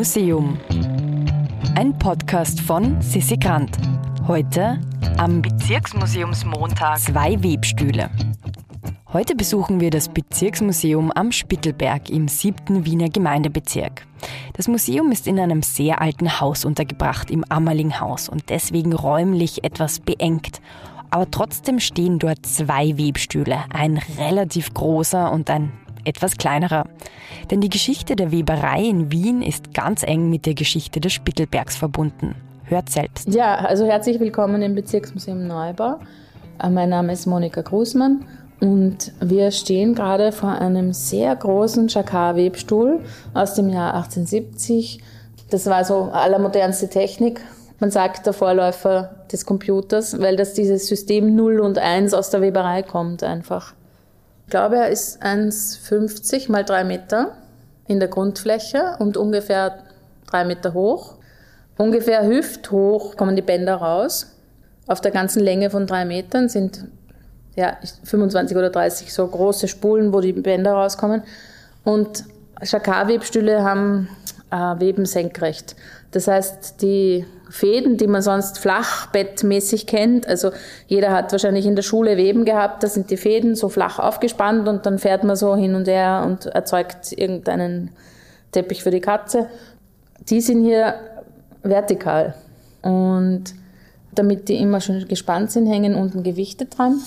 Museum. Ein Podcast von Sissi Grant. Heute am Bezirksmuseumsmontag zwei Webstühle. Heute besuchen wir das Bezirksmuseum am Spittelberg im siebten Wiener Gemeindebezirk. Das Museum ist in einem sehr alten Haus untergebracht, im Ammerlinghaus, und deswegen räumlich etwas beengt. Aber trotzdem stehen dort zwei Webstühle, ein relativ großer und ein etwas kleinerer. Denn die Geschichte der Weberei in Wien ist ganz eng mit der Geschichte des Spittelbergs verbunden. Hört selbst. Ja, also herzlich willkommen im Bezirksmuseum Neubau. Äh, mein Name ist Monika Grußmann und wir stehen gerade vor einem sehr großen Jacquard-Webstuhl aus dem Jahr 1870. Das war so allermodernste Technik. Man sagt der Vorläufer des Computers, weil das dieses System 0 und 1 aus der Weberei kommt einfach. Ich glaube, er ist 1,50 mal 3 Meter in der Grundfläche und ungefähr 3 Meter hoch. Ungefähr hüfthoch kommen die Bänder raus. Auf der ganzen Länge von 3 Metern sind ja, 25 oder 30 so große Spulen, wo die Bänder rauskommen. Und Jacquard-Webstühle haben äh, Weben senkrecht. Das heißt, die Fäden, die man sonst flachbettmäßig kennt, also jeder hat wahrscheinlich in der Schule Weben gehabt, da sind die Fäden so flach aufgespannt und dann fährt man so hin und her und erzeugt irgendeinen Teppich für die Katze. Die sind hier vertikal. Und damit die immer schön gespannt sind, hängen unten Gewichte dran.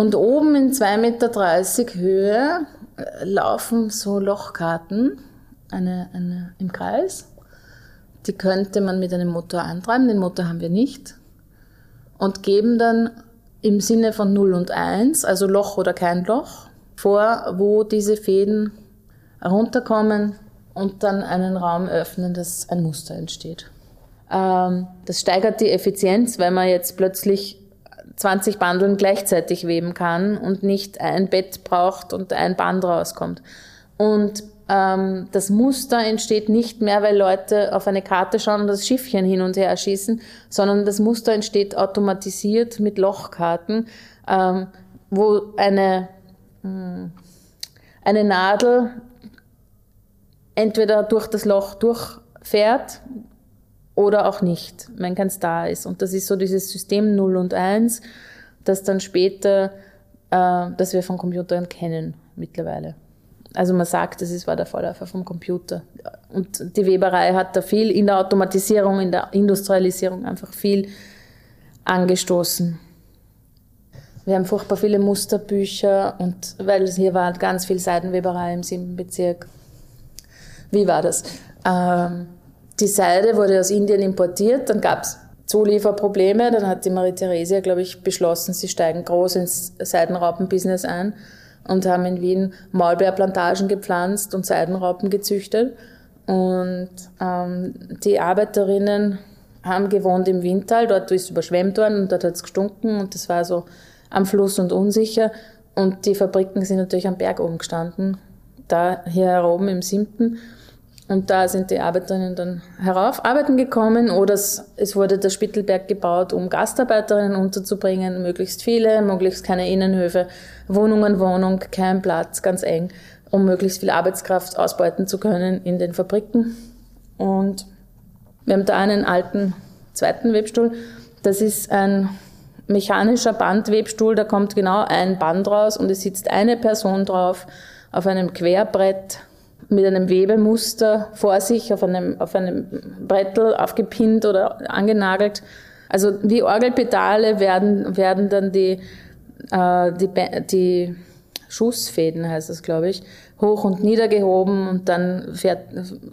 Und oben in 2,30 Meter Höhe äh, laufen so Lochkarten eine, eine, im Kreis. Die könnte man mit einem Motor antreiben, den Motor haben wir nicht. Und geben dann im Sinne von 0 und 1, also Loch oder kein Loch, vor, wo diese Fäden runterkommen und dann einen Raum öffnen, dass ein Muster entsteht. Ähm, das steigert die Effizienz, weil man jetzt plötzlich 20 Bandeln gleichzeitig weben kann und nicht ein Bett braucht und ein Band rauskommt. Und ähm, das Muster entsteht nicht mehr, weil Leute auf eine Karte schauen und das Schiffchen hin und her schießen, sondern das Muster entsteht automatisiert mit Lochkarten, ähm, wo eine, mh, hm, eine Nadel entweder durch das Loch durchfährt, oder auch nicht, wenn kein Star ist. Und das ist so dieses System 0 und 1, das dann später, äh, das wir von Computern kennen mittlerweile. Also man sagt, das war der Vorläufer vom Computer. Und die Weberei hat da viel in der Automatisierung, in der Industrialisierung einfach viel angestoßen. Wir haben furchtbar viele Musterbücher und weil hier war ganz viel Seidenweberei im siebten Bezirk. Wie war das? Ähm, die Seide wurde aus Indien importiert, dann gab es Zulieferprobleme, dann hat die Marie Theresia, glaube ich, beschlossen, sie steigen groß ins Seidenraupenbusiness ein und haben in Wien Maulbeerplantagen gepflanzt und Seidenraupen gezüchtet. Und ähm, die Arbeiterinnen haben gewohnt im Windtal, dort ist überschwemmt worden und dort hat es gestunken und das war so am Fluss und unsicher. Und die Fabriken sind natürlich am Berg oben gestanden, da hier oben im siebten. Und da sind die Arbeiterinnen dann herauf arbeiten gekommen oder es, es wurde der Spittelberg gebaut, um Gastarbeiterinnen unterzubringen, möglichst viele, möglichst keine Innenhöfe, Wohnungen, Wohnung, kein Platz, ganz eng, um möglichst viel Arbeitskraft ausbeuten zu können in den Fabriken. Und wir haben da einen alten zweiten Webstuhl. Das ist ein mechanischer Bandwebstuhl, da kommt genau ein Band raus und es sitzt eine Person drauf auf einem Querbrett mit einem Webemuster vor sich auf einem, auf einem Brettel aufgepinnt oder angenagelt. Also wie Orgelpedale werden, werden dann die, äh, die, die Schussfäden, heißt das, glaube ich, hoch und nieder gehoben und dann fährt,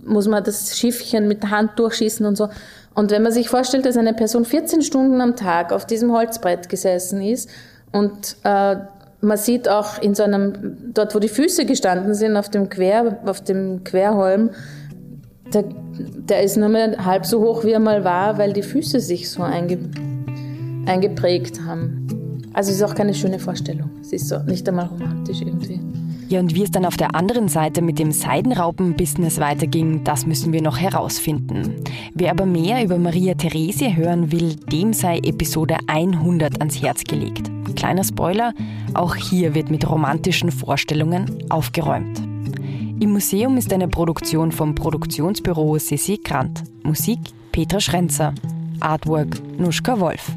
muss man das Schiffchen mit der Hand durchschießen und so. Und wenn man sich vorstellt, dass eine Person 14 Stunden am Tag auf diesem Holzbrett gesessen ist und äh, man sieht auch in so einem, dort wo die Füße gestanden sind, auf dem Quer, auf dem Querholm, der, der ist nur mehr halb so hoch, wie er mal war, weil die Füße sich so einge, eingeprägt haben. Also es ist auch keine schöne Vorstellung. Es ist so nicht einmal romantisch irgendwie. Ja, und wie es dann auf der anderen Seite mit dem Seidenraupen-Business weiterging, das müssen wir noch herausfinden. Wer aber mehr über Maria Theresie hören will, dem sei Episode 100 ans Herz gelegt. Kleiner Spoiler, auch hier wird mit romantischen Vorstellungen aufgeräumt. Im Museum ist eine Produktion vom Produktionsbüro Sissi Grant. Musik Petra Schrenzer. Artwork Nuschka Wolf.